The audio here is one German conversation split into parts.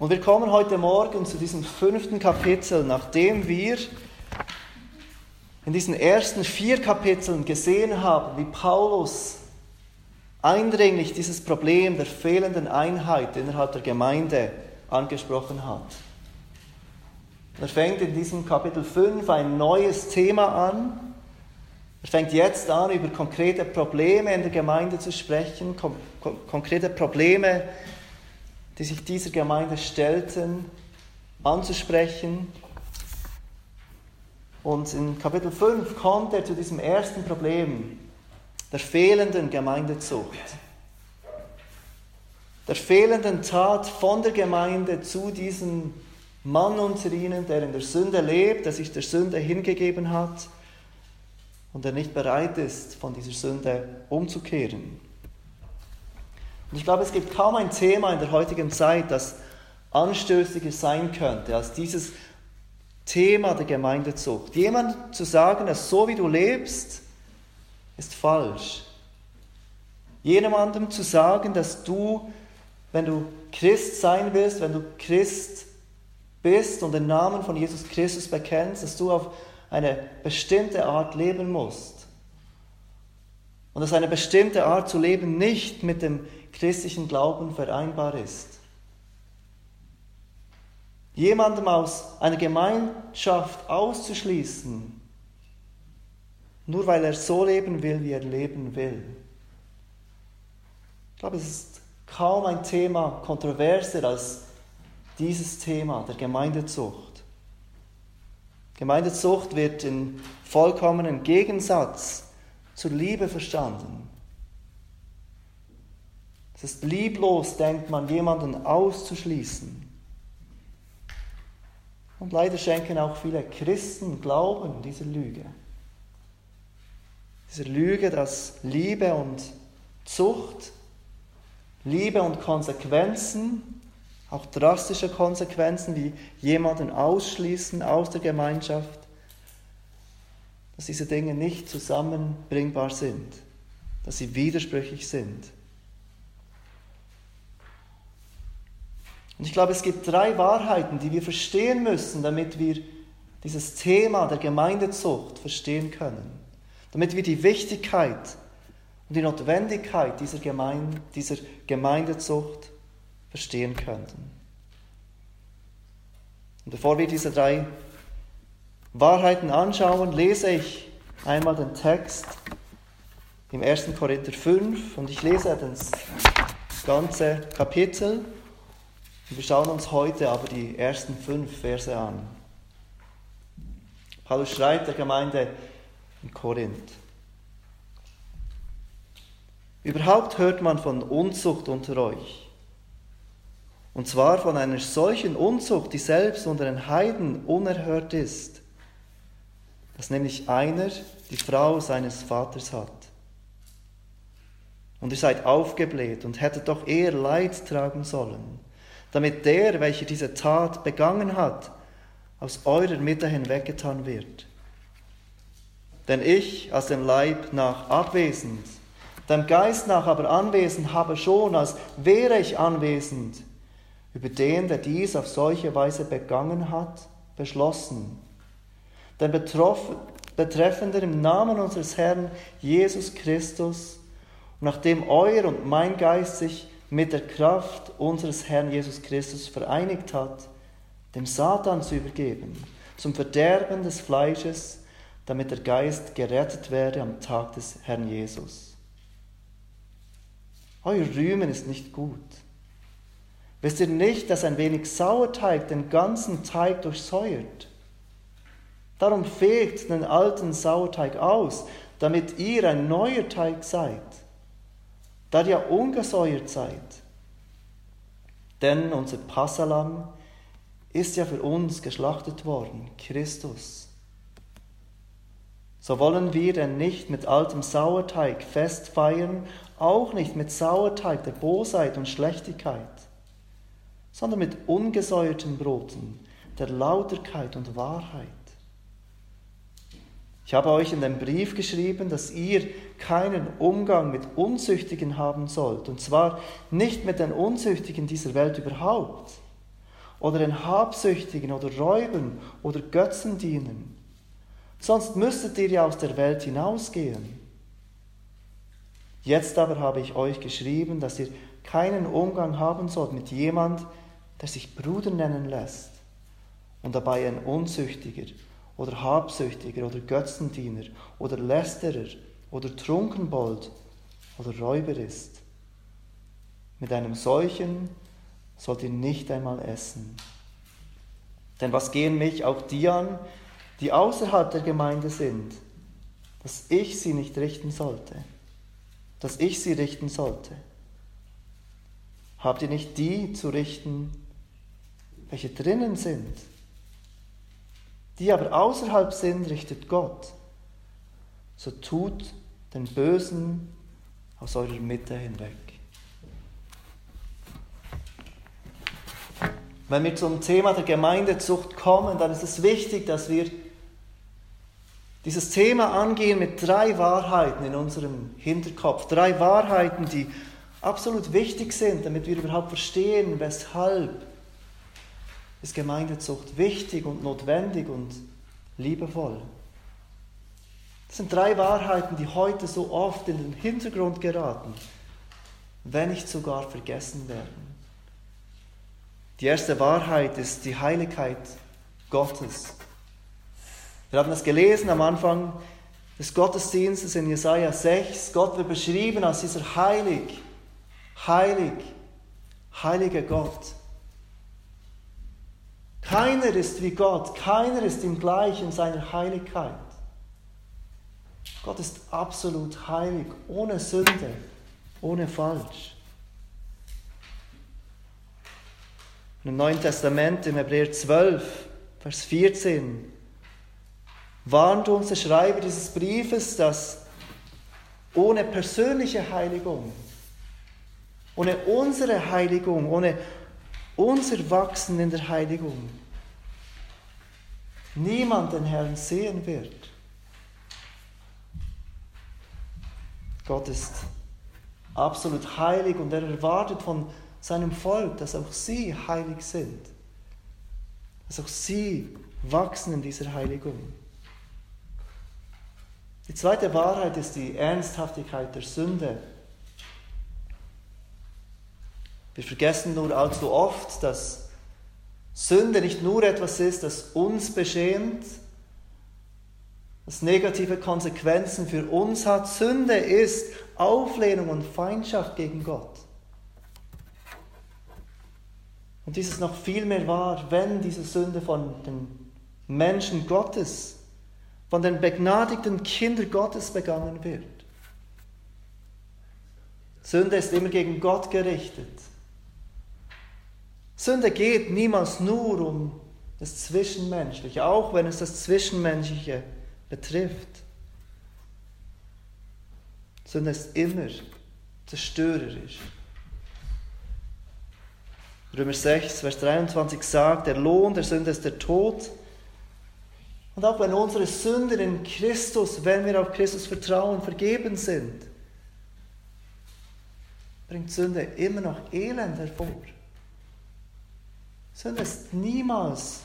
Und wir kommen heute Morgen zu diesem fünften Kapitel, nachdem wir in diesen ersten vier Kapiteln gesehen haben, wie Paulus eindringlich dieses Problem der fehlenden Einheit innerhalb der Gemeinde angesprochen hat. Er fängt in diesem Kapitel 5 ein neues Thema an. Er fängt jetzt an, über konkrete Probleme in der Gemeinde zu sprechen, kon konkrete Probleme, die sich dieser Gemeinde stellten, anzusprechen. Und in Kapitel 5 kommt er zu diesem ersten Problem, der fehlenden Gemeindezucht. Der fehlenden Tat von der Gemeinde zu diesem Mann unter ihnen, der in der Sünde lebt, der sich der Sünde hingegeben hat und der nicht bereit ist, von dieser Sünde umzukehren. Und ich glaube, es gibt kaum ein Thema in der heutigen Zeit, das anstößiger sein könnte als dieses Thema der Gemeindezucht. Jemand zu sagen, dass so wie du lebst, ist falsch. Jemandem zu sagen, dass du, wenn du Christ sein willst, wenn du Christ bist und den Namen von Jesus Christus bekennst, dass du auf eine bestimmte Art leben musst. Und dass eine bestimmte Art zu leben nicht mit dem christlichen Glauben vereinbar ist. Jemandem aus einer Gemeinschaft auszuschließen, nur weil er so leben will, wie er leben will. Ich glaube, es ist kaum ein Thema kontroverser als dieses Thema der Gemeindezucht. Gemeindezucht wird in vollkommenen Gegensatz zur Liebe verstanden. Es ist lieblos, denkt man, jemanden auszuschließen. Und leider schenken auch viele Christen Glauben dieser Lüge. Dieser Lüge, dass Liebe und Zucht, Liebe und Konsequenzen, auch drastische Konsequenzen wie jemanden ausschließen aus der Gemeinschaft, dass diese Dinge nicht zusammenbringbar sind, dass sie widersprüchlich sind. Und ich glaube, es gibt drei Wahrheiten, die wir verstehen müssen, damit wir dieses Thema der Gemeindezucht verstehen können. Damit wir die Wichtigkeit und die Notwendigkeit dieser, Gemeinde, dieser Gemeindezucht verstehen könnten. Und bevor wir diese drei Wahrheiten anschauen, lese ich einmal den Text im 1. Korinther 5 und ich lese das ganze Kapitel wir schauen uns heute aber die ersten fünf Verse an. Paulus schreibt der Gemeinde in Korinth. Überhaupt hört man von Unzucht unter euch. Und zwar von einer solchen Unzucht, die selbst unter den Heiden unerhört ist, dass nämlich einer die Frau seines Vaters hat. Und ihr seid aufgebläht und hättet doch eher Leid tragen sollen damit der, welcher diese Tat begangen hat, aus eurer Mitte hinweggetan wird. Denn ich, aus dem Leib nach abwesend, dem Geist nach aber anwesend, habe schon, als wäre ich anwesend, über den, der dies auf solche Weise begangen hat, beschlossen. Denn betreffender im Namen unseres Herrn Jesus Christus, nachdem euer und mein Geist sich mit der Kraft unseres Herrn Jesus Christus vereinigt hat, dem Satan zu übergeben, zum Verderben des Fleisches, damit der Geist gerettet werde am Tag des Herrn Jesus. Euer Rühmen ist nicht gut. Wisst ihr nicht, dass ein wenig Sauerteig den ganzen Teig durchsäuert? Darum fegt den alten Sauerteig aus, damit ihr ein neuer Teig seid da ihr ungesäuert seid. Denn unser Passalam ist ja für uns geschlachtet worden, Christus. So wollen wir denn nicht mit altem Sauerteig fest feiern, auch nicht mit Sauerteig der Bosheit und Schlechtigkeit, sondern mit ungesäuerten Broten der Lauterkeit und Wahrheit. Ich habe euch in dem Brief geschrieben, dass ihr keinen Umgang mit Unzüchtigen haben sollt. Und zwar nicht mit den Unzüchtigen dieser Welt überhaupt, oder den Habsüchtigen oder Räubern oder Götzen dienen. Sonst müsstet ihr ja aus der Welt hinausgehen. Jetzt aber habe ich euch geschrieben, dass ihr keinen Umgang haben sollt mit jemand, der sich Bruder nennen lässt und dabei ein Unzüchtiger oder Habsüchtiger oder Götzendiener oder Lästerer oder Trunkenbold oder Räuber ist. Mit einem solchen sollt ihr nicht einmal essen. Denn was gehen mich auch die an, die außerhalb der Gemeinde sind, dass ich sie nicht richten sollte, dass ich sie richten sollte? Habt ihr nicht die zu richten, welche drinnen sind? Die aber außerhalb sind, richtet Gott. So tut den Bösen aus eurer Mitte hinweg. Wenn wir zum Thema der Gemeindezucht kommen, dann ist es wichtig, dass wir dieses Thema angehen mit drei Wahrheiten in unserem Hinterkopf. Drei Wahrheiten, die absolut wichtig sind, damit wir überhaupt verstehen, weshalb ist Gemeindezucht wichtig und notwendig und liebevoll. Das sind drei Wahrheiten, die heute so oft in den Hintergrund geraten, wenn nicht sogar vergessen werden. Die erste Wahrheit ist die Heiligkeit Gottes. Wir haben das gelesen am Anfang des Gottesdienstes in Jesaja 6. Gott wird beschrieben als dieser heilig, heilig, heiliger Gott. Keiner ist wie Gott, keiner ist ihm gleich in seiner Heiligkeit. Gott ist absolut heilig, ohne Sünde, ohne Falsch. Im Neuen Testament, im Hebräer 12, Vers 14, warnt uns der Schreiber dieses Briefes, dass ohne persönliche Heiligung, ohne unsere Heiligung, ohne unser Wachsen in der Heiligung, niemand den Herrn sehen wird. Gott ist absolut heilig und er erwartet von seinem Volk, dass auch sie heilig sind, dass auch sie wachsen in dieser Heiligung. Die zweite Wahrheit ist die Ernsthaftigkeit der Sünde. Wir vergessen nur allzu oft, dass Sünde nicht nur etwas ist, das uns beschämt, das negative Konsequenzen für uns hat. Sünde ist Auflehnung und Feindschaft gegen Gott. Und dies ist noch viel mehr wahr, wenn diese Sünde von den Menschen Gottes, von den begnadigten Kindern Gottes begangen wird. Sünde ist immer gegen Gott gerichtet. Sünde geht niemals nur um das Zwischenmenschliche, auch wenn es das Zwischenmenschliche betrifft. Sünde ist immer zerstörerisch. Römer 6, Vers 23 sagt, der Lohn der Sünde ist der Tod. Und auch wenn unsere Sünden in Christus, wenn wir auf Christus vertrauen, vergeben sind, bringt Sünde immer noch Elend hervor. Sünde ist niemals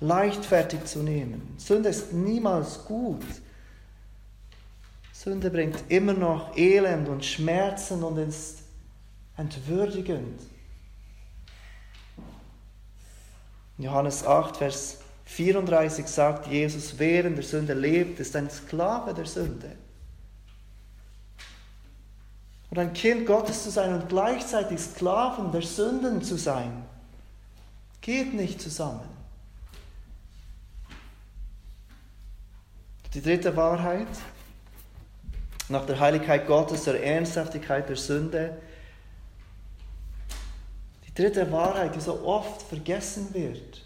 leichtfertig zu nehmen. Sünde ist niemals gut. Sünde bringt immer noch Elend und Schmerzen und ist entwürdigend. In Johannes 8, Vers 34 sagt Jesus, wer in der Sünde lebt, ist ein Sklave der Sünde. Und ein Kind Gottes zu sein und gleichzeitig Sklaven der Sünden zu sein, geht nicht zusammen. Die dritte Wahrheit, nach der Heiligkeit Gottes, der Ernsthaftigkeit der Sünde, dritte Wahrheit, die so oft vergessen wird,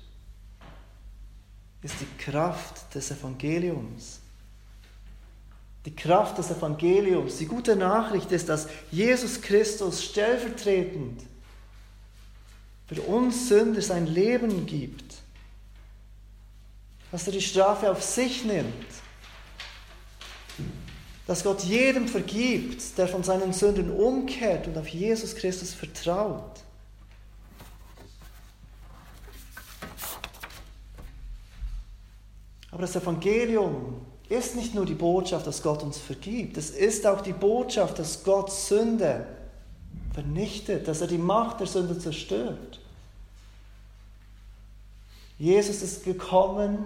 ist die Kraft des Evangeliums. Die Kraft des Evangeliums, die gute Nachricht ist, dass Jesus Christus stellvertretend für uns Sünder sein Leben gibt, dass er die Strafe auf sich nimmt, dass Gott jedem vergibt, der von seinen Sünden umkehrt und auf Jesus Christus vertraut. Aber das Evangelium ist nicht nur die Botschaft, dass Gott uns vergibt, es ist auch die Botschaft, dass Gott Sünde vernichtet, dass er die Macht der Sünde zerstört. Jesus ist gekommen,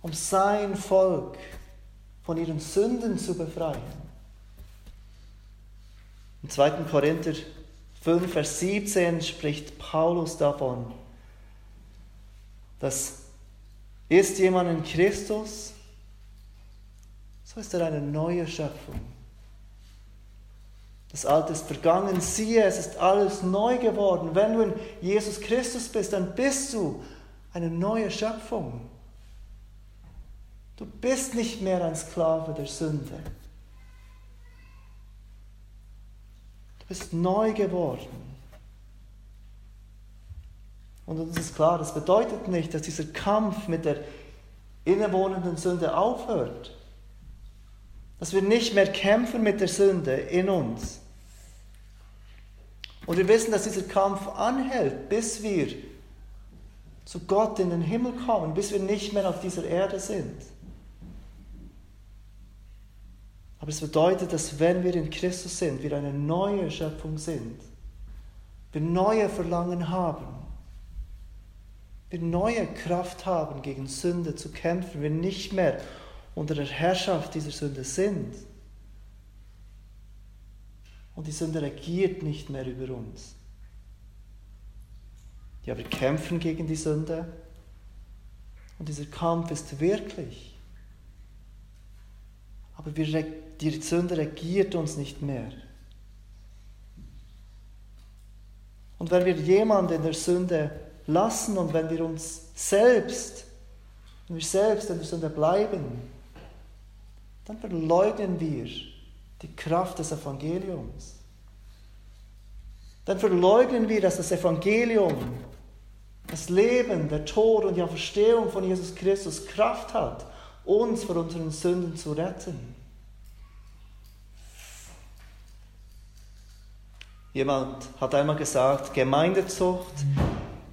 um sein Volk von ihren Sünden zu befreien. Im 2. Korinther 5, Vers 17 spricht Paulus davon, dass ist jemand in Christus, so ist er eine neue Schöpfung. Das Alte ist vergangen, siehe, es ist alles neu geworden. Wenn du in Jesus Christus bist, dann bist du eine neue Schöpfung. Du bist nicht mehr ein Sklave der Sünde. Du bist neu geworden. Und uns ist klar, das bedeutet nicht, dass dieser Kampf mit der innewohnenden Sünde aufhört. Dass wir nicht mehr kämpfen mit der Sünde in uns. Und wir wissen, dass dieser Kampf anhält, bis wir zu Gott in den Himmel kommen, bis wir nicht mehr auf dieser Erde sind. Aber es bedeutet, dass wenn wir in Christus sind, wir eine neue Schöpfung sind, wir neue Verlangen haben, wir neue Kraft haben, gegen Sünde zu kämpfen, wir nicht mehr unter der Herrschaft dieser Sünde sind. Und die Sünde regiert nicht mehr über uns. Ja, wir kämpfen gegen die Sünde. Und dieser Kampf ist wirklich. Aber wir, die Sünde regiert uns nicht mehr. Und wenn wir jemanden in der Sünde lassen und wenn wir uns selbst, wenn wir selbst in der Sünde bleiben, dann verleugnen wir die Kraft des Evangeliums. Dann verleugnen wir, dass das Evangelium, das Leben, der Tod und die Auferstehung von Jesus Christus Kraft hat, uns von unseren Sünden zu retten. Jemand hat einmal gesagt, Gemeindezucht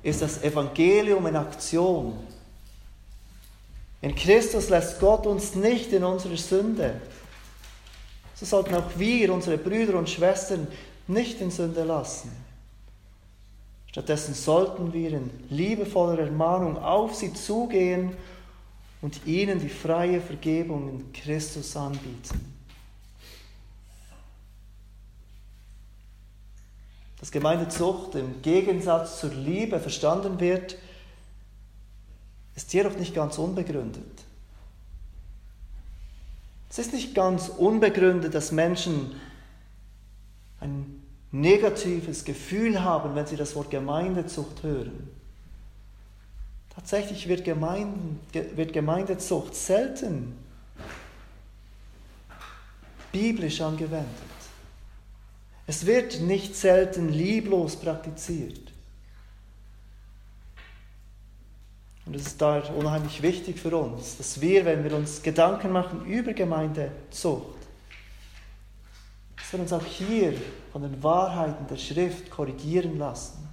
ist das Evangelium in Aktion. In Christus lässt Gott uns nicht in unsere Sünde. So sollten auch wir unsere Brüder und Schwestern nicht in Sünde lassen. Stattdessen sollten wir in liebevoller Ermahnung auf sie zugehen und ihnen die freie Vergebung in Christus anbieten. dass Gemeindezucht im Gegensatz zur Liebe verstanden wird, ist jedoch nicht ganz unbegründet. Es ist nicht ganz unbegründet, dass Menschen ein negatives Gefühl haben, wenn sie das Wort Gemeindezucht hören. Tatsächlich wird, Gemeinden, wird Gemeindezucht selten biblisch angewendet. Es wird nicht selten lieblos praktiziert. Und es ist da unheimlich wichtig für uns, dass wir, wenn wir uns Gedanken machen über Gemeindezucht, dass wir uns auch hier von den Wahrheiten der Schrift korrigieren lassen.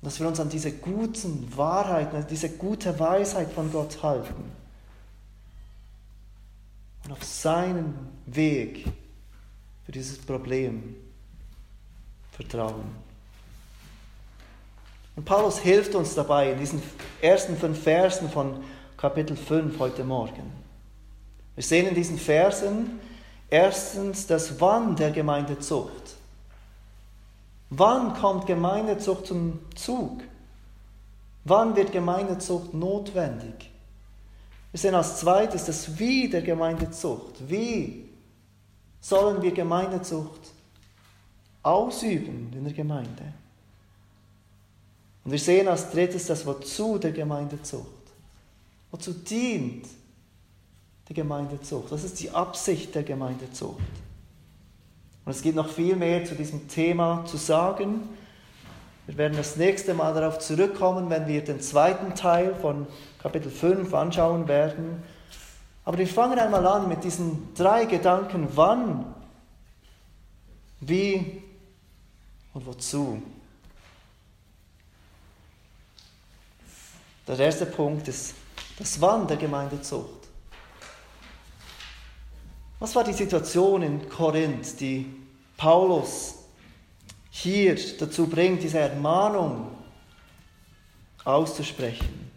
Und dass wir uns an diese guten Wahrheiten, an diese gute Weisheit von Gott halten. Und auf seinen Weg für dieses Problem vertrauen. Und Paulus hilft uns dabei in diesen ersten fünf Versen von Kapitel 5 heute Morgen. Wir sehen in diesen Versen erstens das Wann der Gemeindezucht. Wann kommt Gemeindezucht zum Zug? Wann wird Gemeindezucht notwendig? Wir sehen als zweites das Wie der Gemeindezucht. Wie sollen wir Gemeindezucht ausüben in der Gemeinde. Und wir sehen als drittes das Wozu der Gemeindezucht. Wozu dient die Gemeindezucht? Was ist die Absicht der Gemeindezucht? Und es gibt noch viel mehr zu diesem Thema zu sagen. Wir werden das nächste Mal darauf zurückkommen, wenn wir den zweiten Teil von Kapitel 5 anschauen werden. Aber wir fangen einmal an mit diesen drei Gedanken, wann, wie und wozu. Der erste Punkt ist das Wann der Gemeindezucht. Was war die Situation in Korinth, die Paulus hier dazu bringt, diese Ermahnung auszusprechen?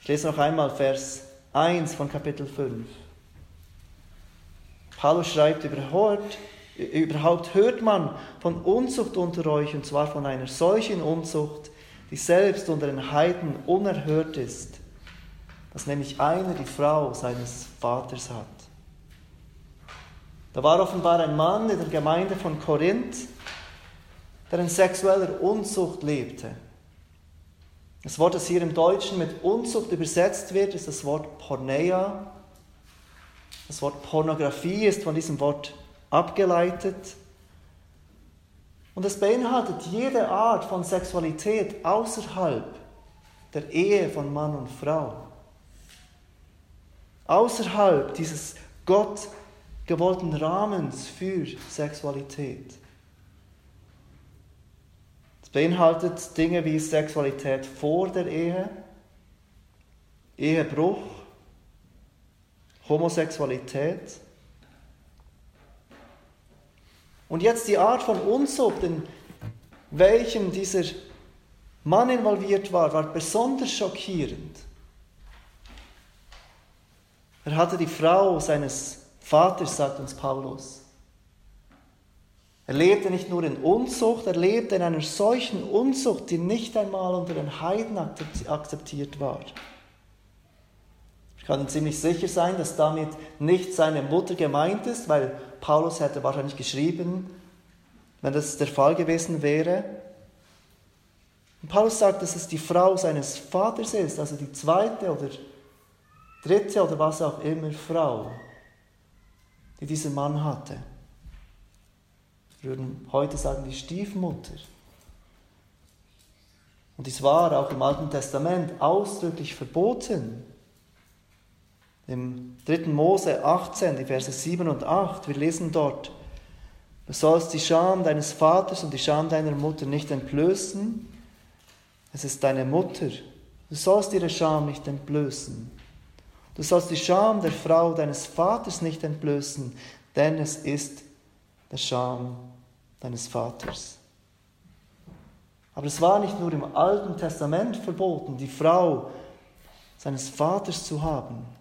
Ich lese noch einmal Vers 1 von Kapitel 5. Paulus schreibt, überhaupt, überhaupt hört man von Unzucht unter euch, und zwar von einer solchen Unzucht, die selbst unter den Heiden unerhört ist, dass nämlich einer die Frau seines Vaters hat. Da war offenbar ein Mann in der Gemeinde von Korinth, der in sexueller Unzucht lebte. Das Wort, das hier im Deutschen mit Unzucht übersetzt wird, ist das Wort Porneia. Das Wort Pornografie ist von diesem Wort abgeleitet. Und es beinhaltet jede Art von Sexualität außerhalb der Ehe von Mann und Frau. Außerhalb dieses Gott gewollten Rahmens für Sexualität. Es beinhaltet Dinge wie Sexualität vor der Ehe, Ehebruch, Homosexualität. Und jetzt die Art von Unzucht, in welchem dieser Mann involviert war, war besonders schockierend. Er hatte die Frau seines Vaters, sagt uns Paulus. Er lebte nicht nur in Unzucht, er lebte in einer solchen Unzucht, die nicht einmal unter den Heiden akzeptiert war. Ich kann ziemlich sicher sein, dass damit nicht seine Mutter gemeint ist, weil Paulus hätte wahrscheinlich geschrieben, wenn das der Fall gewesen wäre. Und Paulus sagt, dass es die Frau seines Vaters ist, also die zweite oder dritte oder was auch immer Frau, die dieser Mann hatte. Wir würden heute sagen, die Stiefmutter. Und dies war auch im Alten Testament ausdrücklich verboten. Im 3. Mose 18, die Verse 7 und 8, wir lesen dort, du sollst die Scham deines Vaters und die Scham deiner Mutter nicht entblößen. Es ist deine Mutter. Du sollst ihre Scham nicht entblößen. Du sollst die Scham der Frau deines Vaters nicht entblößen, denn es ist der Scham deines Vaters. Aber es war nicht nur im Alten Testament verboten, die Frau seines Vaters zu haben.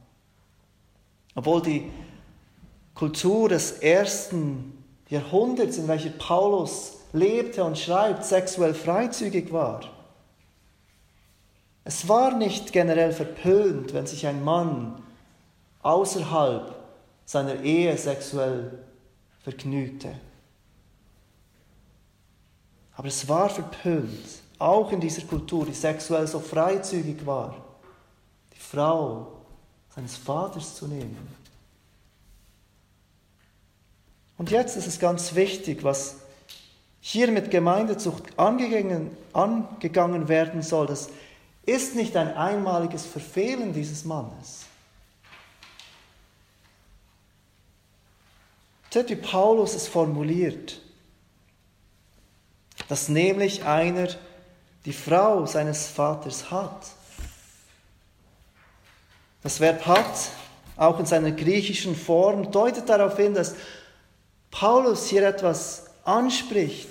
Obwohl die Kultur des ersten Jahrhunderts, in welcher Paulus lebte und schreibt, sexuell freizügig war. Es war nicht generell verpönt, wenn sich ein Mann außerhalb seiner Ehe sexuell vergnügte. Aber es war verpönt, auch in dieser Kultur, die sexuell so freizügig war, die Frau seines Vaters zu nehmen. Und jetzt ist es ganz wichtig, was hier mit Gemeindezucht angegangen, angegangen werden soll. Das ist nicht ein einmaliges Verfehlen dieses Mannes. Seht, wie Paulus es formuliert dass nämlich einer die Frau seines Vaters hat. Das Verb hat, auch in seiner griechischen Form, deutet darauf hin, dass Paulus hier etwas anspricht,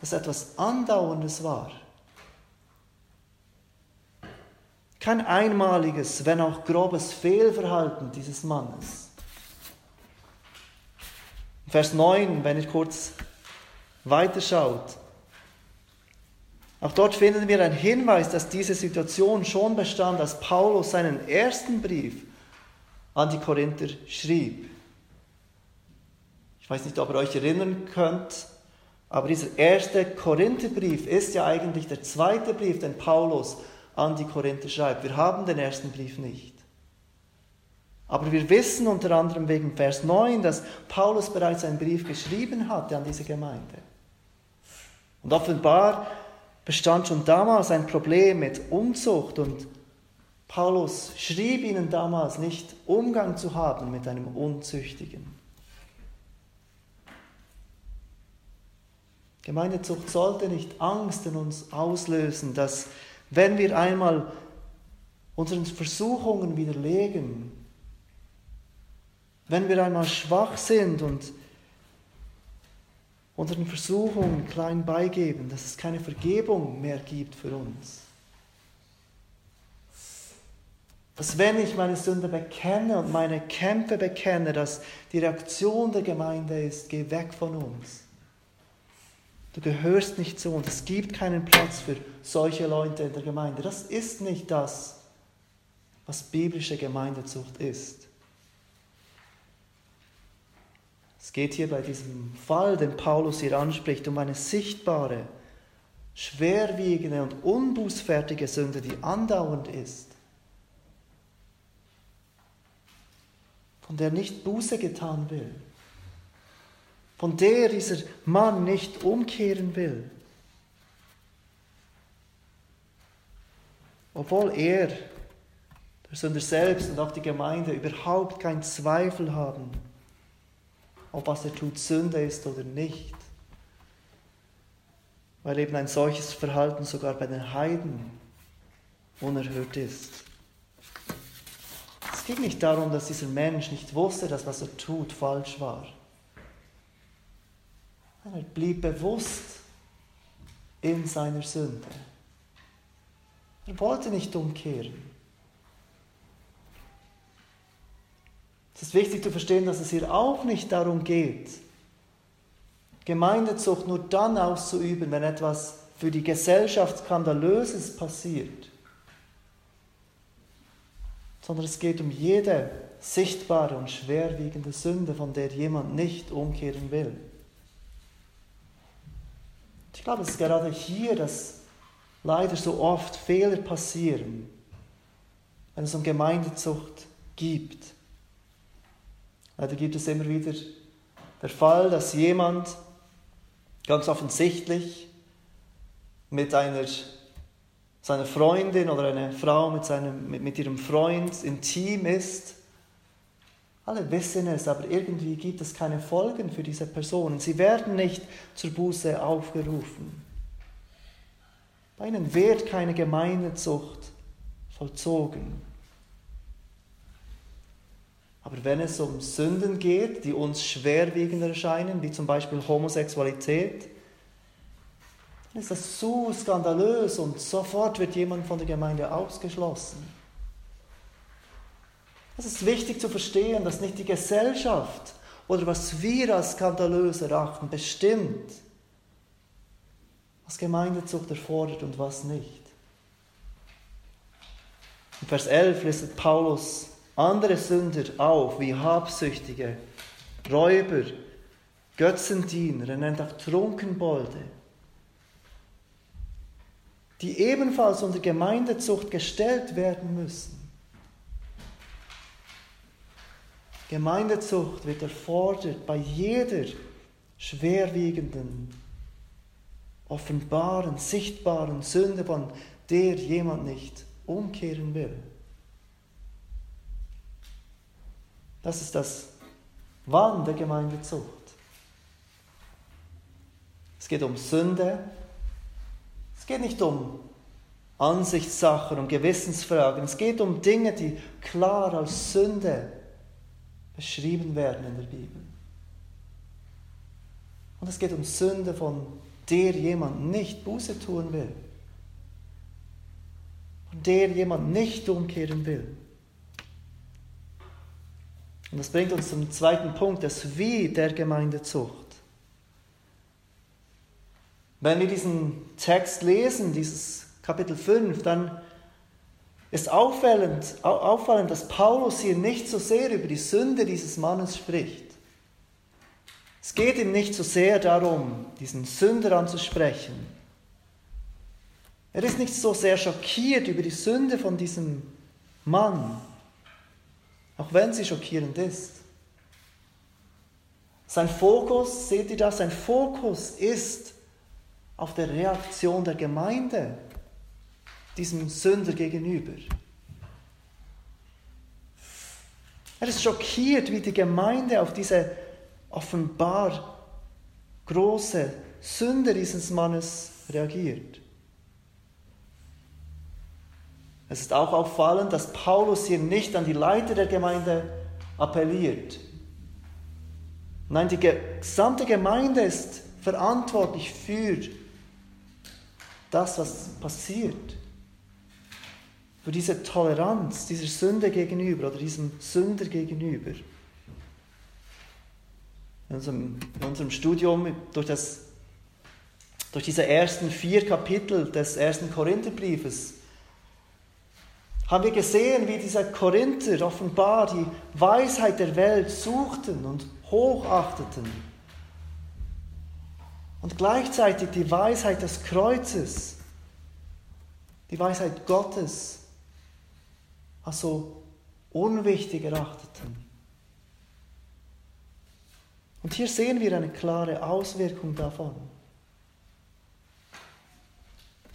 das etwas Andauerndes war. Kein einmaliges, wenn auch grobes Fehlverhalten dieses Mannes. Vers 9, wenn ich kurz weiterschaut. Auch dort finden wir einen Hinweis, dass diese Situation schon bestand, als Paulus seinen ersten Brief an die Korinther schrieb. Ich weiß nicht, ob ihr euch erinnern könnt, aber dieser erste Korintherbrief ist ja eigentlich der zweite Brief, den Paulus an die Korinther schreibt. Wir haben den ersten Brief nicht. Aber wir wissen unter anderem wegen Vers 9, dass Paulus bereits einen Brief geschrieben hatte an diese Gemeinde. Und offenbar bestand schon damals ein Problem mit Unzucht und Paulus schrieb ihnen damals nicht, Umgang zu haben mit einem Unzüchtigen. Gemeindezucht sollte nicht Angst in uns auslösen, dass wenn wir einmal unseren Versuchungen widerlegen, wenn wir einmal schwach sind und unseren Versuchungen klein beigeben, dass es keine Vergebung mehr gibt für uns. Dass wenn ich meine Sünde bekenne und meine Kämpfe bekenne, dass die Reaktion der Gemeinde ist, geh weg von uns. Du gehörst nicht zu uns. Es gibt keinen Platz für solche Leute in der Gemeinde. Das ist nicht das, was biblische Gemeindezucht ist. Es geht hier bei diesem Fall, den Paulus hier anspricht, um eine sichtbare, schwerwiegende und unbußfertige Sünde, die andauernd ist, von der nicht Buße getan will, von der dieser Mann nicht umkehren will. Obwohl er, der Sünder selbst und auch die Gemeinde überhaupt keinen Zweifel haben, ob was er tut Sünde ist oder nicht. Weil eben ein solches Verhalten sogar bei den Heiden unerhört ist. Es ging nicht darum, dass dieser Mensch nicht wusste, dass was er tut falsch war. Er blieb bewusst in seiner Sünde. Er wollte nicht umkehren. Es ist wichtig zu verstehen, dass es hier auch nicht darum geht, Gemeindezucht nur dann auszuüben, wenn etwas für die Gesellschaft Skandalöses passiert, sondern es geht um jede sichtbare und schwerwiegende Sünde, von der jemand nicht umkehren will. Ich glaube, es ist gerade hier, dass leider so oft Fehler passieren, wenn es um Gemeindezucht geht. Da gibt es immer wieder der Fall, dass jemand ganz offensichtlich mit einer seiner Freundin oder eine Frau mit, seinem, mit, mit ihrem Freund intim ist. Alle wissen es, aber irgendwie gibt es keine Folgen für diese Personen. Sie werden nicht zur Buße aufgerufen. Bei ihnen wird keine Gemeindezucht vollzogen. Aber wenn es um Sünden geht, die uns schwerwiegend erscheinen, wie zum Beispiel Homosexualität, dann ist das so skandalös und sofort wird jemand von der Gemeinde ausgeschlossen. Es ist wichtig zu verstehen, dass nicht die Gesellschaft oder was wir als skandalös erachten bestimmt, was Gemeindezucht erfordert und was nicht. In Vers 11 listet Paulus andere Sünder auf, wie Habsüchtige, Räuber, Götzendiener, er nennt auch Trunkenbolde, die ebenfalls unter Gemeindezucht gestellt werden müssen. Gemeindezucht wird erfordert bei jeder schwerwiegenden, offenbaren, sichtbaren Sünde, von der jemand nicht umkehren will. Das ist das Wann der Gemeindezucht. Es geht um Sünde. Es geht nicht um Ansichtssachen und Gewissensfragen. Es geht um Dinge, die klar als Sünde beschrieben werden in der Bibel. Und es geht um Sünde, von der jemand nicht Buße tun will. Von der jemand nicht umkehren will. Und das bringt uns zum zweiten Punkt, das Wie der Gemeindezucht. Wenn wir diesen Text lesen, dieses Kapitel 5, dann ist auffallend, auffallend, dass Paulus hier nicht so sehr über die Sünde dieses Mannes spricht. Es geht ihm nicht so sehr darum, diesen Sünder anzusprechen. Er ist nicht so sehr schockiert über die Sünde von diesem Mann, auch wenn sie schockierend ist. Sein Fokus, seht ihr das, sein Fokus ist auf der Reaktion der Gemeinde diesem Sünder gegenüber. Er ist schockiert, wie die Gemeinde auf diese offenbar große Sünde dieses Mannes reagiert. Es ist auch auffallend, dass Paulus hier nicht an die Leiter der Gemeinde appelliert. Nein, die gesamte Gemeinde ist verantwortlich für das, was passiert. Für diese Toleranz dieser Sünde gegenüber oder diesem Sünder gegenüber. In unserem, in unserem Studium durch, das, durch diese ersten vier Kapitel des ersten Korintherbriefes haben wir gesehen, wie diese Korinther offenbar die Weisheit der Welt suchten und hochachteten. Und gleichzeitig die Weisheit des Kreuzes, die Weisheit Gottes, also unwichtig erachteten. Und hier sehen wir eine klare Auswirkung davon.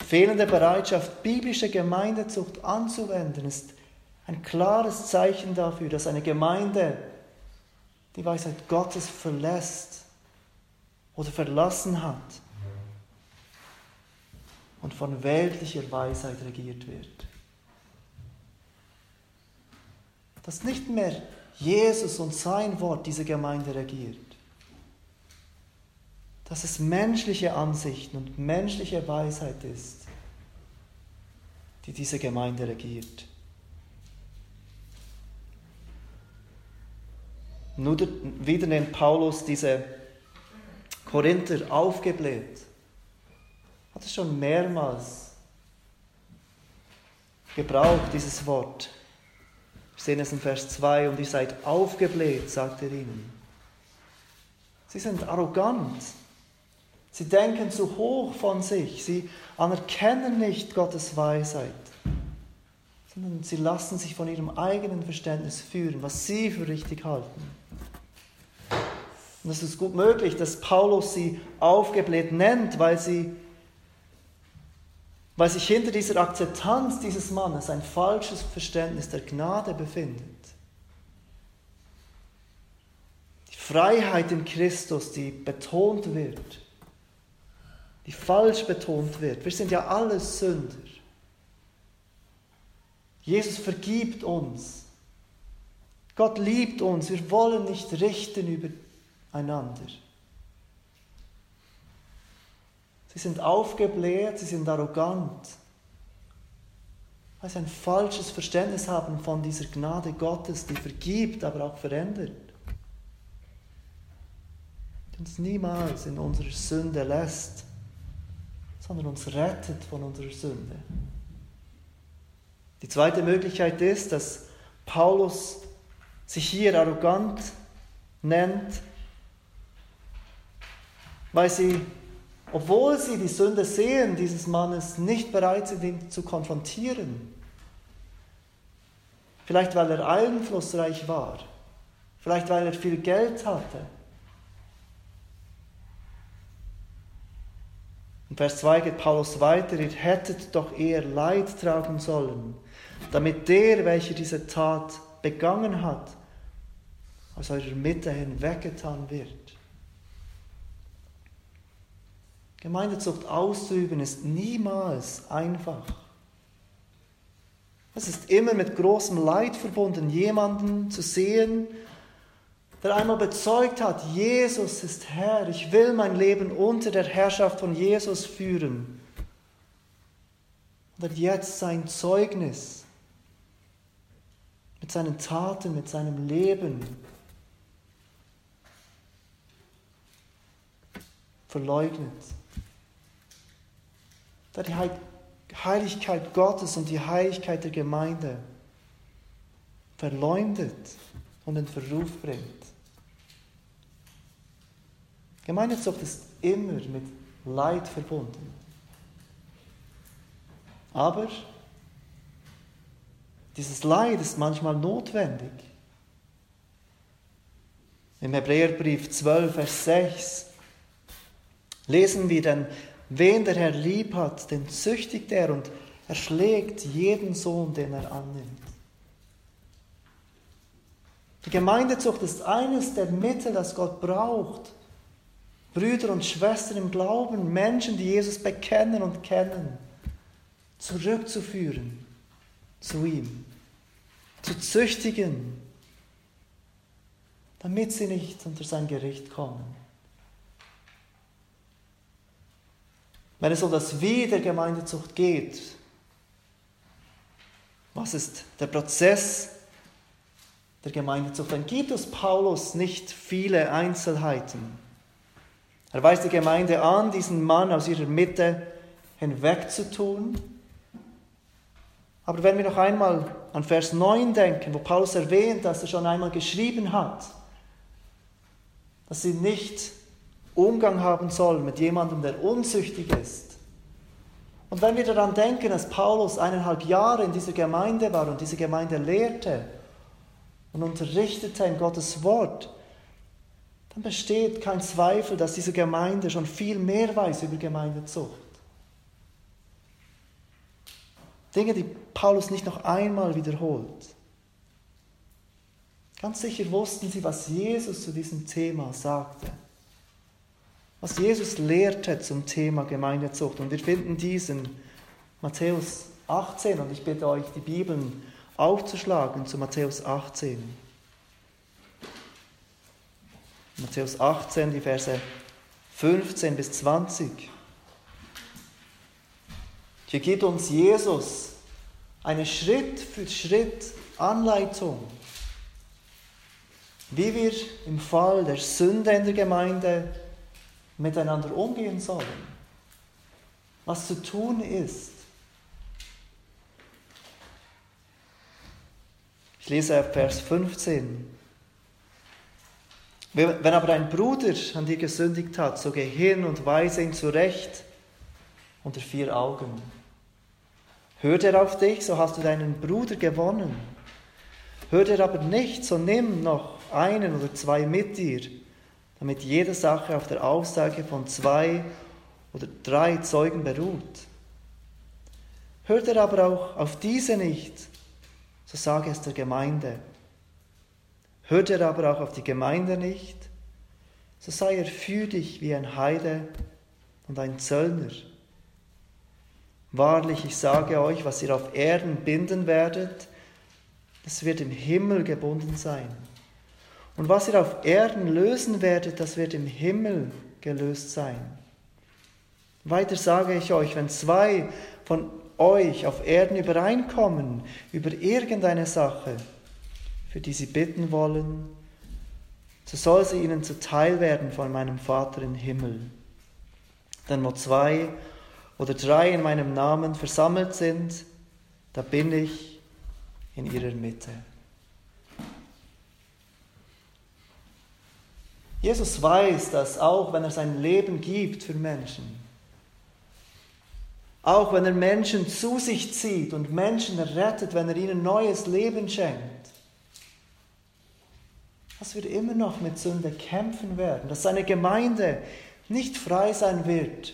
Fehlende Bereitschaft, biblische Gemeindezucht anzuwenden, ist ein klares Zeichen dafür, dass eine Gemeinde die Weisheit Gottes verlässt oder verlassen hat und von weltlicher Weisheit regiert wird. Dass nicht mehr Jesus und sein Wort diese Gemeinde regiert, dass es menschliche Ansichten und menschliche Weisheit ist, die diese Gemeinde regiert. Nur wieder nennt Paulus diese Korinther aufgebläht. Hat es schon mehrmals gebraucht, dieses Wort. Wir sehen es in Vers 2, und ihr seid aufgebläht, sagt er ihnen. Sie sind arrogant. Sie denken zu hoch von sich. Sie anerkennen nicht Gottes Weisheit, sondern sie lassen sich von ihrem eigenen Verständnis führen, was sie für richtig halten. Und es ist gut möglich, dass Paulus sie aufgebläht nennt, weil sie weil sich hinter dieser Akzeptanz dieses Mannes ein falsches Verständnis der Gnade befindet. Die Freiheit in Christus, die betont wird, die falsch betont wird. Wir sind ja alle Sünder. Jesus vergibt uns. Gott liebt uns. Wir wollen nicht richten übereinander. Sie sind aufgebläht, sie sind arrogant, weil sie ein falsches Verständnis haben von dieser Gnade Gottes, die vergibt, aber auch verändert. Die uns niemals in unserer Sünde lässt sondern uns rettet von unserer Sünde. Die zweite Möglichkeit ist, dass Paulus sich hier arrogant nennt, weil sie, obwohl sie die Sünde sehen dieses Mannes, nicht bereit sind, ihn zu konfrontieren. Vielleicht weil er einflussreich war, vielleicht weil er viel Geld hatte, In Vers 2 geht Paulus weiter, ihr hättet doch eher Leid tragen sollen, damit der, welcher diese Tat begangen hat, aus eurer Mitte hinweggetan wird. Gemeindezucht auszuüben ist niemals einfach. Es ist immer mit großem Leid verbunden, jemanden zu sehen, der einmal bezeugt hat, Jesus ist Herr, ich will mein Leben unter der Herrschaft von Jesus führen. Und jetzt sein Zeugnis mit seinen Taten, mit seinem Leben verleugnet. Der die Heiligkeit Gottes und die Heiligkeit der Gemeinde verleumdet und in Verruf bringt. Gemeindezucht ist immer mit Leid verbunden. Aber dieses Leid ist manchmal notwendig. Im Hebräerbrief 12, Vers 6 lesen wir denn, wen der Herr lieb hat, den züchtigt er und erschlägt jeden Sohn, den er annimmt. Die Gemeindezucht ist eines der Mittel, das Gott braucht, Brüder und Schwestern im Glauben, Menschen, die Jesus bekennen und kennen, zurückzuführen zu ihm, zu züchtigen, damit sie nicht unter sein Gericht kommen. Wenn es um das Wie der Gemeindezucht geht, was ist der Prozess der Gemeindezucht? Dann gibt es Paulus nicht viele Einzelheiten. Er weist die Gemeinde an, diesen Mann aus ihrer Mitte hinwegzutun. Aber wenn wir noch einmal an Vers 9 denken, wo Paulus erwähnt, dass er schon einmal geschrieben hat, dass sie nicht Umgang haben sollen mit jemandem, der unzüchtig ist. Und wenn wir daran denken, dass Paulus eineinhalb Jahre in dieser Gemeinde war und diese Gemeinde lehrte und unterrichtete in Gottes Wort, dann besteht kein Zweifel, dass diese Gemeinde schon viel mehr weiß über Gemeindezucht. Dinge, die Paulus nicht noch einmal wiederholt. Ganz sicher wussten sie, was Jesus zu diesem Thema sagte. Was Jesus lehrte zum Thema Gemeindezucht. Und wir finden diesen Matthäus 18. Und ich bitte euch, die Bibeln aufzuschlagen zu Matthäus 18. Matthäus 18, die Verse 15 bis 20. Hier gibt uns Jesus eine Schritt für Schritt Anleitung wie wir im Fall der Sünde in der Gemeinde miteinander umgehen sollen, was zu tun ist. Ich lese Vers 15. Wenn aber ein Bruder an dir gesündigt hat, so geh hin und weise ihn zurecht unter vier Augen. Hört er auf dich, so hast du deinen Bruder gewonnen. Hört er aber nicht, so nimm noch einen oder zwei mit dir, damit jede Sache auf der Aussage von zwei oder drei Zeugen beruht. Hört er aber auch auf diese nicht, so sage es der Gemeinde. Hört er aber auch auf die Gemeinde nicht, so sei er für dich wie ein Heide und ein Zöllner. Wahrlich, ich sage euch, was ihr auf Erden binden werdet, das wird im Himmel gebunden sein. Und was ihr auf Erden lösen werdet, das wird im Himmel gelöst sein. Weiter sage ich euch, wenn zwei von euch auf Erden übereinkommen über irgendeine Sache, für die sie bitten wollen, so soll sie ihnen zuteil werden von meinem Vater im Himmel. Denn wo zwei oder drei in meinem Namen versammelt sind, da bin ich in ihrer Mitte. Jesus weiß, dass auch wenn er sein Leben gibt für Menschen, auch wenn er Menschen zu sich zieht und Menschen rettet, wenn er ihnen neues Leben schenkt, dass wir immer noch mit Sünde kämpfen werden, dass seine Gemeinde nicht frei sein wird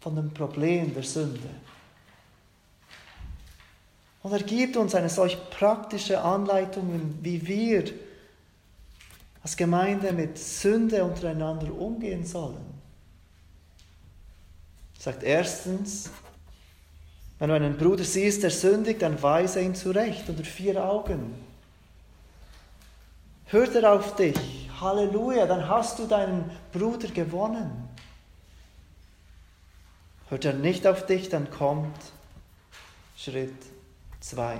von dem Problem der Sünde. Und er gibt uns eine solch praktische Anleitung, wie wir als Gemeinde mit Sünde untereinander umgehen sollen. Er sagt erstens, wenn du einen Bruder siehst, der sündigt, dann weise ihn zurecht unter vier Augen. Hört er auf dich, Halleluja, dann hast du deinen Bruder gewonnen. Hört er nicht auf dich, dann kommt Schritt zwei.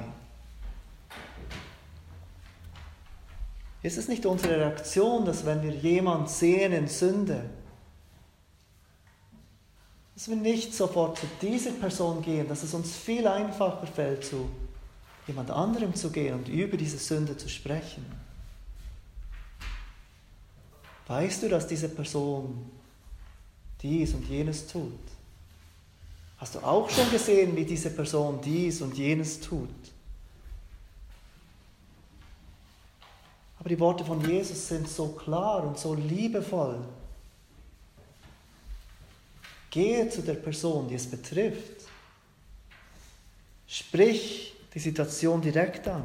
Ist es nicht unsere Reaktion, dass wenn wir jemanden sehen in Sünde, dass wir nicht sofort zu dieser Person gehen, dass es uns viel einfacher fällt, zu jemand anderem zu gehen und über diese Sünde zu sprechen? Weißt du, dass diese Person dies und jenes tut? Hast du auch schon gesehen, wie diese Person dies und jenes tut? Aber die Worte von Jesus sind so klar und so liebevoll. Gehe zu der Person, die es betrifft. Sprich die Situation direkt an,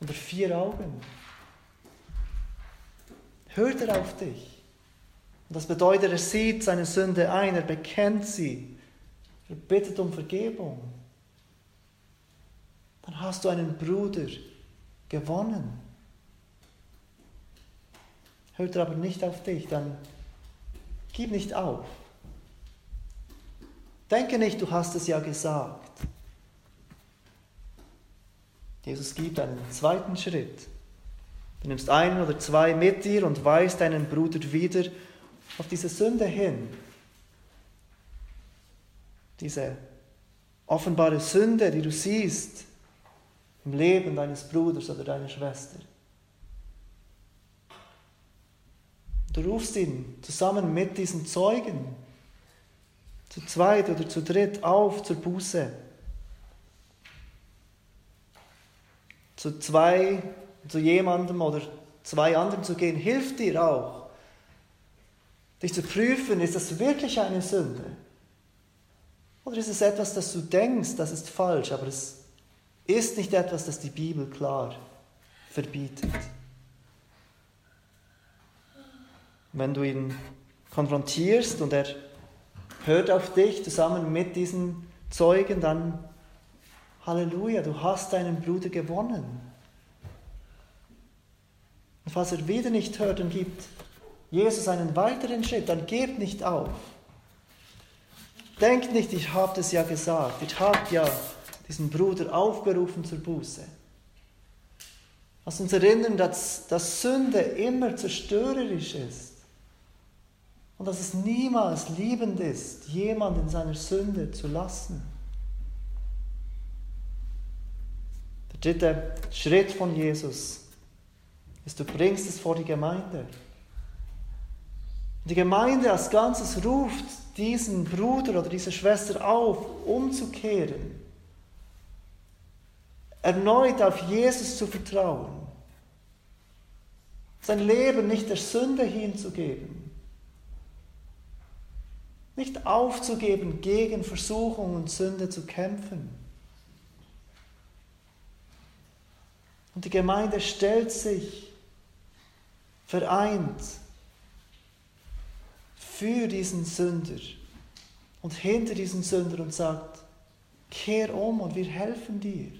unter vier Augen. Hört er auf dich? Und das bedeutet, er sieht seine Sünde ein, er bekennt sie, er bittet um Vergebung. Dann hast du einen Bruder gewonnen. Hört er aber nicht auf dich, dann gib nicht auf. Denke nicht, du hast es ja gesagt. Jesus gibt einen zweiten Schritt. Du nimmst einen oder zwei mit dir und weist deinen Bruder wieder auf diese Sünde hin. Diese offenbare Sünde, die du siehst im Leben deines Bruders oder deiner Schwester. Du rufst ihn zusammen mit diesen Zeugen zu zweit oder zu dritt auf zur Buße. Zu zwei, zu jemandem oder zwei anderen zu gehen, hilft dir auch, dich zu prüfen, ist das wirklich eine Sünde? Oder ist es etwas, das du denkst, das ist falsch, aber es ist nicht etwas, das die Bibel klar verbietet? Wenn du ihn konfrontierst und er hört auf dich zusammen mit diesen Zeugen, dann Halleluja, du hast deinen Bruder gewonnen. Und falls er wieder nicht hört, dann gibt Jesus einen weiteren Schritt, dann gebt nicht auf. Denkt nicht, ich habe das ja gesagt, ich habe ja diesen Bruder aufgerufen zur Buße. Lass uns erinnern, dass, dass Sünde immer zerstörerisch ist. Und dass es niemals liebend ist, jemanden in seiner Sünde zu lassen. Der dritte Schritt von Jesus ist, du bringst es vor die Gemeinde. Die Gemeinde als Ganzes ruft diesen Bruder oder diese Schwester auf, umzukehren, erneut auf Jesus zu vertrauen, sein Leben nicht der Sünde hinzugeben nicht aufzugeben, gegen Versuchung und Sünde zu kämpfen. Und die Gemeinde stellt sich vereint für diesen Sünder und hinter diesen Sünder und sagt, kehr um und wir helfen dir.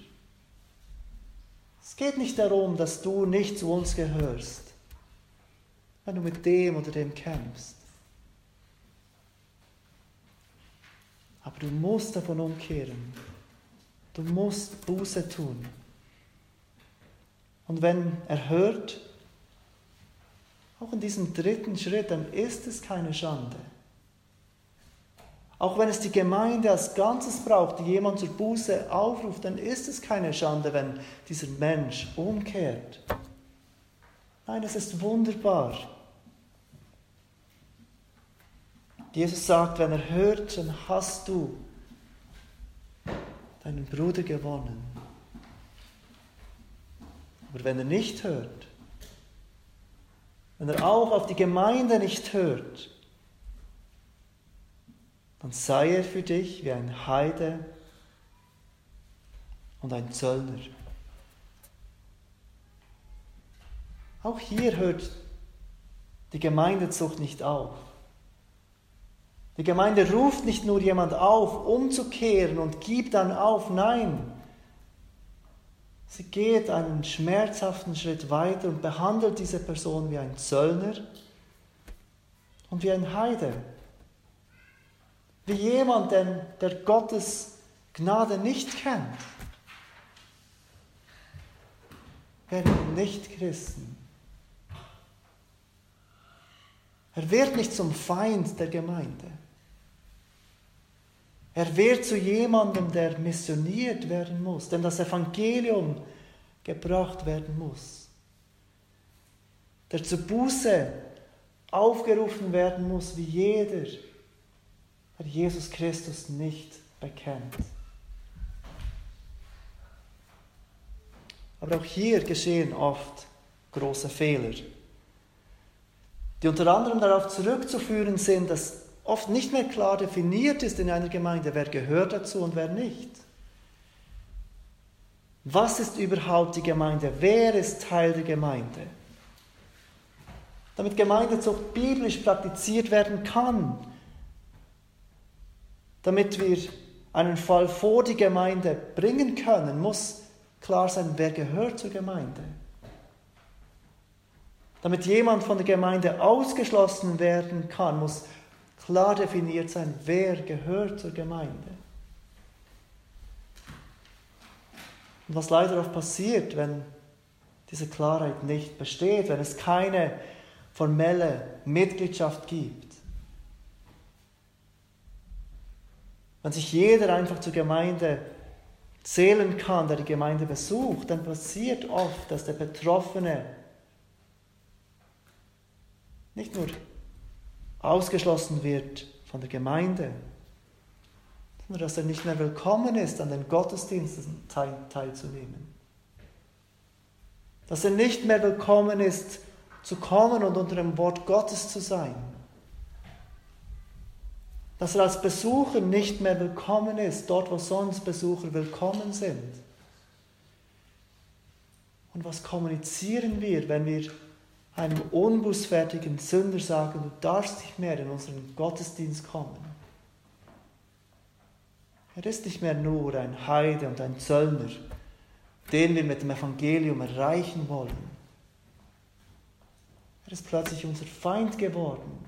Es geht nicht darum, dass du nicht zu uns gehörst, wenn du mit dem oder dem kämpfst. Aber du musst davon umkehren. Du musst Buße tun. Und wenn er hört, auch in diesem dritten Schritt, dann ist es keine Schande. Auch wenn es die Gemeinde als Ganzes braucht, die jemand zur Buße aufruft, dann ist es keine Schande, wenn dieser Mensch umkehrt. Nein, es ist wunderbar. Jesus sagt, wenn er hört, dann hast du deinen Bruder gewonnen. Aber wenn er nicht hört, wenn er auch auf die Gemeinde nicht hört, dann sei er für dich wie ein Heide und ein Zöllner. Auch hier hört die Gemeindezucht nicht auf. Die Gemeinde ruft nicht nur jemand auf, umzukehren und gibt dann auf, nein. Sie geht einen schmerzhaften Schritt weiter und behandelt diese Person wie ein Zöllner und wie ein Heide. Wie jemand, der, der Gottes Gnade nicht kennt. Werden nicht Christen. Er wird nicht zum Feind der Gemeinde. Er wird zu jemandem, der missioniert werden muss, denn das Evangelium gebracht werden muss. Der zur Buße aufgerufen werden muss, wie jeder, der Jesus Christus nicht bekennt. Aber auch hier geschehen oft große Fehler, die unter anderem darauf zurückzuführen sind, dass oft nicht mehr klar definiert ist in einer Gemeinde, wer gehört dazu und wer nicht. Was ist überhaupt die Gemeinde? Wer ist Teil der Gemeinde? damit Gemeindezucht biblisch praktiziert werden kann, damit wir einen Fall vor die Gemeinde bringen können, muss klar sein, wer gehört zur Gemeinde. Damit jemand von der Gemeinde ausgeschlossen werden kann, muss klar definiert sein, wer gehört zur Gemeinde. Und was leider oft passiert, wenn diese Klarheit nicht besteht, wenn es keine formelle Mitgliedschaft gibt, wenn sich jeder einfach zur Gemeinde zählen kann, der die Gemeinde besucht, dann passiert oft, dass der Betroffene nicht nur ausgeschlossen wird von der Gemeinde, sondern dass er nicht mehr willkommen ist, an den Gottesdiensten teilzunehmen. Dass er nicht mehr willkommen ist, zu kommen und unter dem Wort Gottes zu sein. Dass er als Besucher nicht mehr willkommen ist, dort wo sonst Besucher willkommen sind. Und was kommunizieren wir, wenn wir einem unbußfertigen Sünder sagen, du darfst nicht mehr in unseren Gottesdienst kommen. Er ist nicht mehr nur ein Heide und ein Zöllner, den wir mit dem Evangelium erreichen wollen. Er ist plötzlich unser Feind geworden,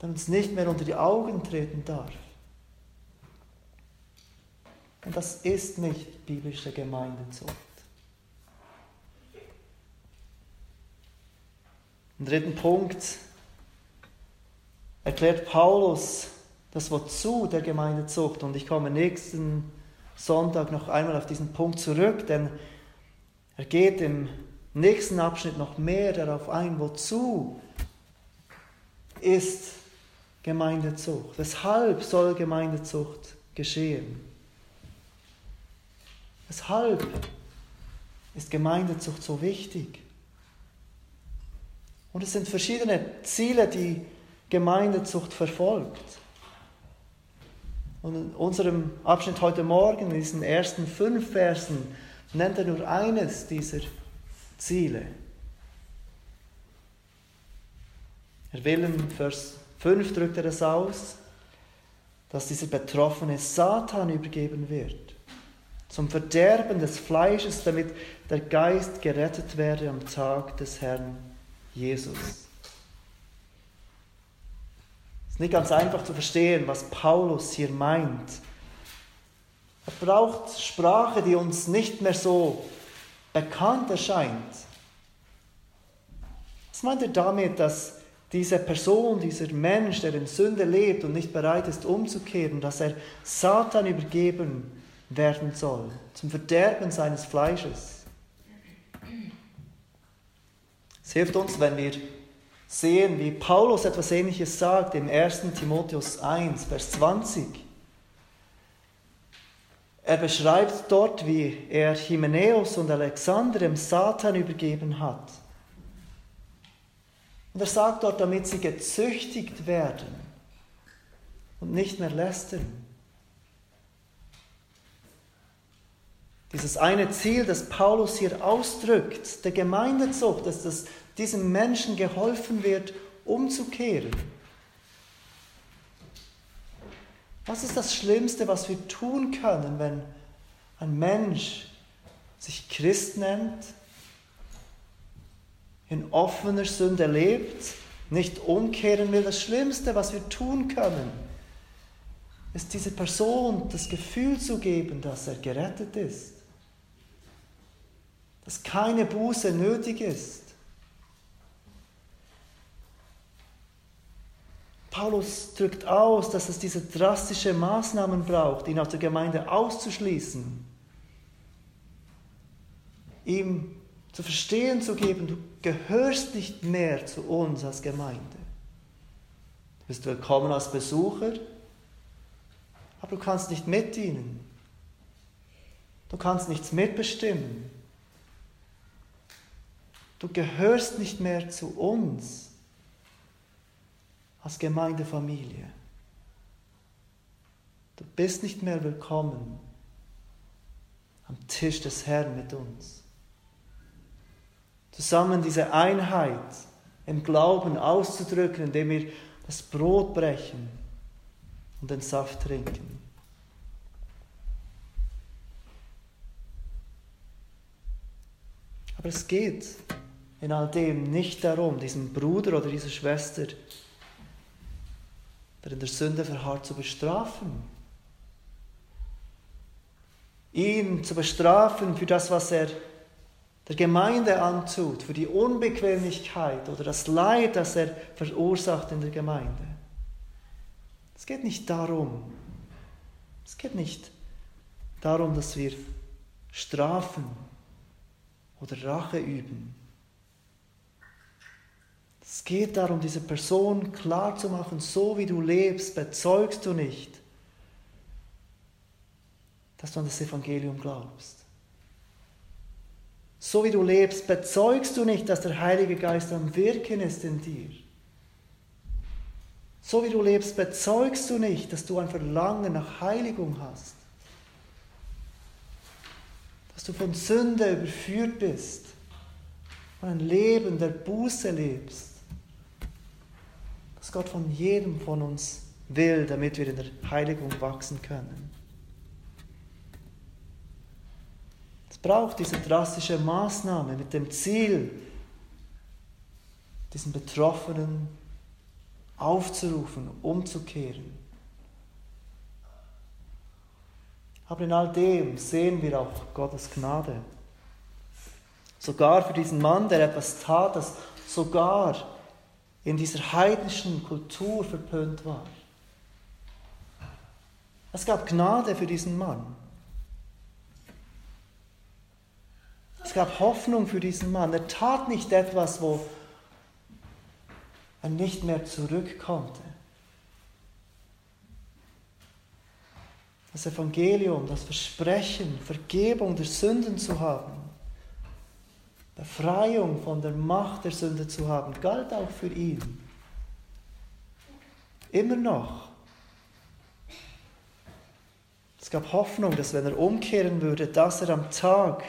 der uns nicht mehr unter die Augen treten darf. Und das ist nicht biblische Gemeindezucht. Im dritten Punkt erklärt Paulus das Wozu der Gemeindezucht. Und ich komme nächsten Sonntag noch einmal auf diesen Punkt zurück, denn er geht im nächsten Abschnitt noch mehr darauf ein, wozu ist Gemeindezucht. Weshalb soll Gemeindezucht geschehen? Weshalb ist Gemeindezucht so wichtig? Und es sind verschiedene Ziele, die Gemeindezucht verfolgt. Und in unserem Abschnitt heute Morgen, in diesen ersten fünf Versen, nennt er nur eines dieser Ziele. Er will im Vers 5 drückt er es aus, dass dieser Betroffene Satan übergeben wird, zum Verderben des Fleisches, damit der Geist gerettet werde am Tag des Herrn Jesus. Es ist nicht ganz einfach zu verstehen, was Paulus hier meint. Er braucht Sprache, die uns nicht mehr so bekannt erscheint. Was meint er damit, dass diese Person, dieser Mensch, der in Sünde lebt und nicht bereit ist umzukehren, dass er Satan übergeben werden soll, zum Verderben seines Fleisches? Es hilft uns, wenn wir sehen, wie Paulus etwas Ähnliches sagt im 1. Timotheus 1, Vers 20. Er beschreibt dort, wie er Hymenäus und Alexander dem Satan übergeben hat. Und er sagt dort, damit sie gezüchtigt werden und nicht mehr lästern. Dieses eine Ziel, das Paulus hier ausdrückt, der Gemeindezucht, dass das diesem Menschen geholfen wird, umzukehren. Was ist das Schlimmste, was wir tun können, wenn ein Mensch sich Christ nennt, in offener Sünde lebt, nicht umkehren will? Das Schlimmste, was wir tun können, ist dieser Person das Gefühl zu geben, dass er gerettet ist dass keine Buße nötig ist. Paulus drückt aus, dass es diese drastische Maßnahmen braucht, ihn aus der Gemeinde auszuschließen, ihm zu verstehen zu geben, du gehörst nicht mehr zu uns als Gemeinde. Du bist willkommen als Besucher, aber du kannst nicht mitdienen. Du kannst nichts mitbestimmen. Du gehörst nicht mehr zu uns als Gemeindefamilie. Du bist nicht mehr willkommen am Tisch des Herrn mit uns. Zusammen diese Einheit im Glauben auszudrücken, indem wir das Brot brechen und den Saft trinken. Aber es geht in all dem nicht darum, diesen Bruder oder diese Schwester, der in der Sünde verharrt, zu bestrafen. Ihn zu bestrafen für das, was er der Gemeinde antut, für die Unbequemlichkeit oder das Leid, das er verursacht in der Gemeinde. Es geht nicht darum. Es geht nicht darum, dass wir strafen oder Rache üben. Es geht darum, diese Person klar zu machen, so wie du lebst, bezeugst du nicht, dass du an das Evangelium glaubst. So wie du lebst, bezeugst du nicht, dass der Heilige Geist am Wirken ist in dir. So wie du lebst, bezeugst du nicht, dass du ein Verlangen nach Heiligung hast. Dass du von Sünde überführt bist. Von ein Leben der Buße lebst. Gott von jedem von uns will, damit wir in der Heiligung wachsen können. Es braucht diese drastische Maßnahme mit dem Ziel, diesen Betroffenen aufzurufen, umzukehren. Aber in all dem sehen wir auch Gottes Gnade. Sogar für diesen Mann, der etwas tat, das sogar in dieser heidnischen Kultur verpönt war. Es gab Gnade für diesen Mann. Es gab Hoffnung für diesen Mann. Er tat nicht etwas, wo er nicht mehr zurück konnte. Das Evangelium, das Versprechen, Vergebung der Sünden zu haben, Befreiung von der Macht der Sünde zu haben, galt auch für ihn. Immer noch. Es gab Hoffnung, dass wenn er umkehren würde, dass er am Tag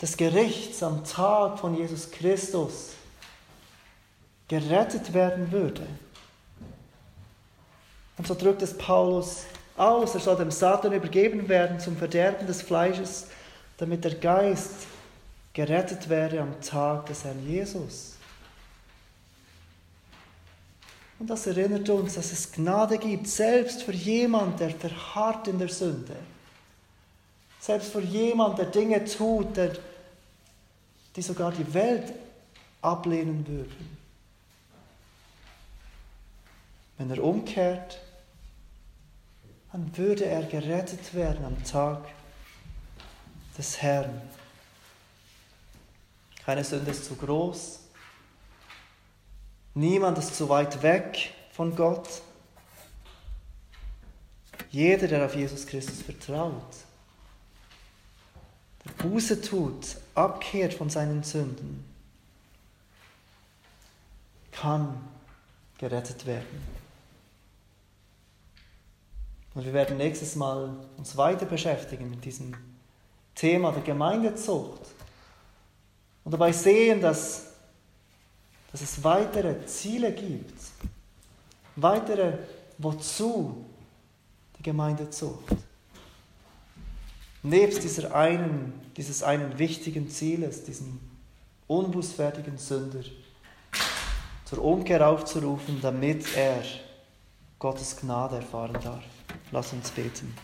des Gerichts, am Tag von Jesus Christus, gerettet werden würde. Und so drückt es Paulus aus, er soll dem Satan übergeben werden zum Verderben des Fleisches, damit der Geist gerettet werde am Tag des Herrn Jesus. Und das erinnert uns, dass es Gnade gibt, selbst für jemand, der verharrt in der Sünde. Selbst für jemand, der Dinge tut, der, die sogar die Welt ablehnen würden. Wenn er umkehrt, dann würde er gerettet werden am Tag des Herrn. Keine Sünde ist zu groß. Niemand ist zu weit weg von Gott. Jeder, der auf Jesus Christus vertraut, der Buße tut, abkehrt von seinen Sünden, kann gerettet werden. Und wir werden nächstes Mal uns weiter beschäftigen mit diesem Thema der Gemeindezucht und dabei sehen, dass, dass es weitere Ziele gibt, weitere wozu die Gemeindezucht. Nebst dieser einen, dieses einen wichtigen Zieles, diesem unbußfertigen Sünder, zur Umkehr aufzurufen, damit er Gottes Gnade erfahren darf. Lass uns beten.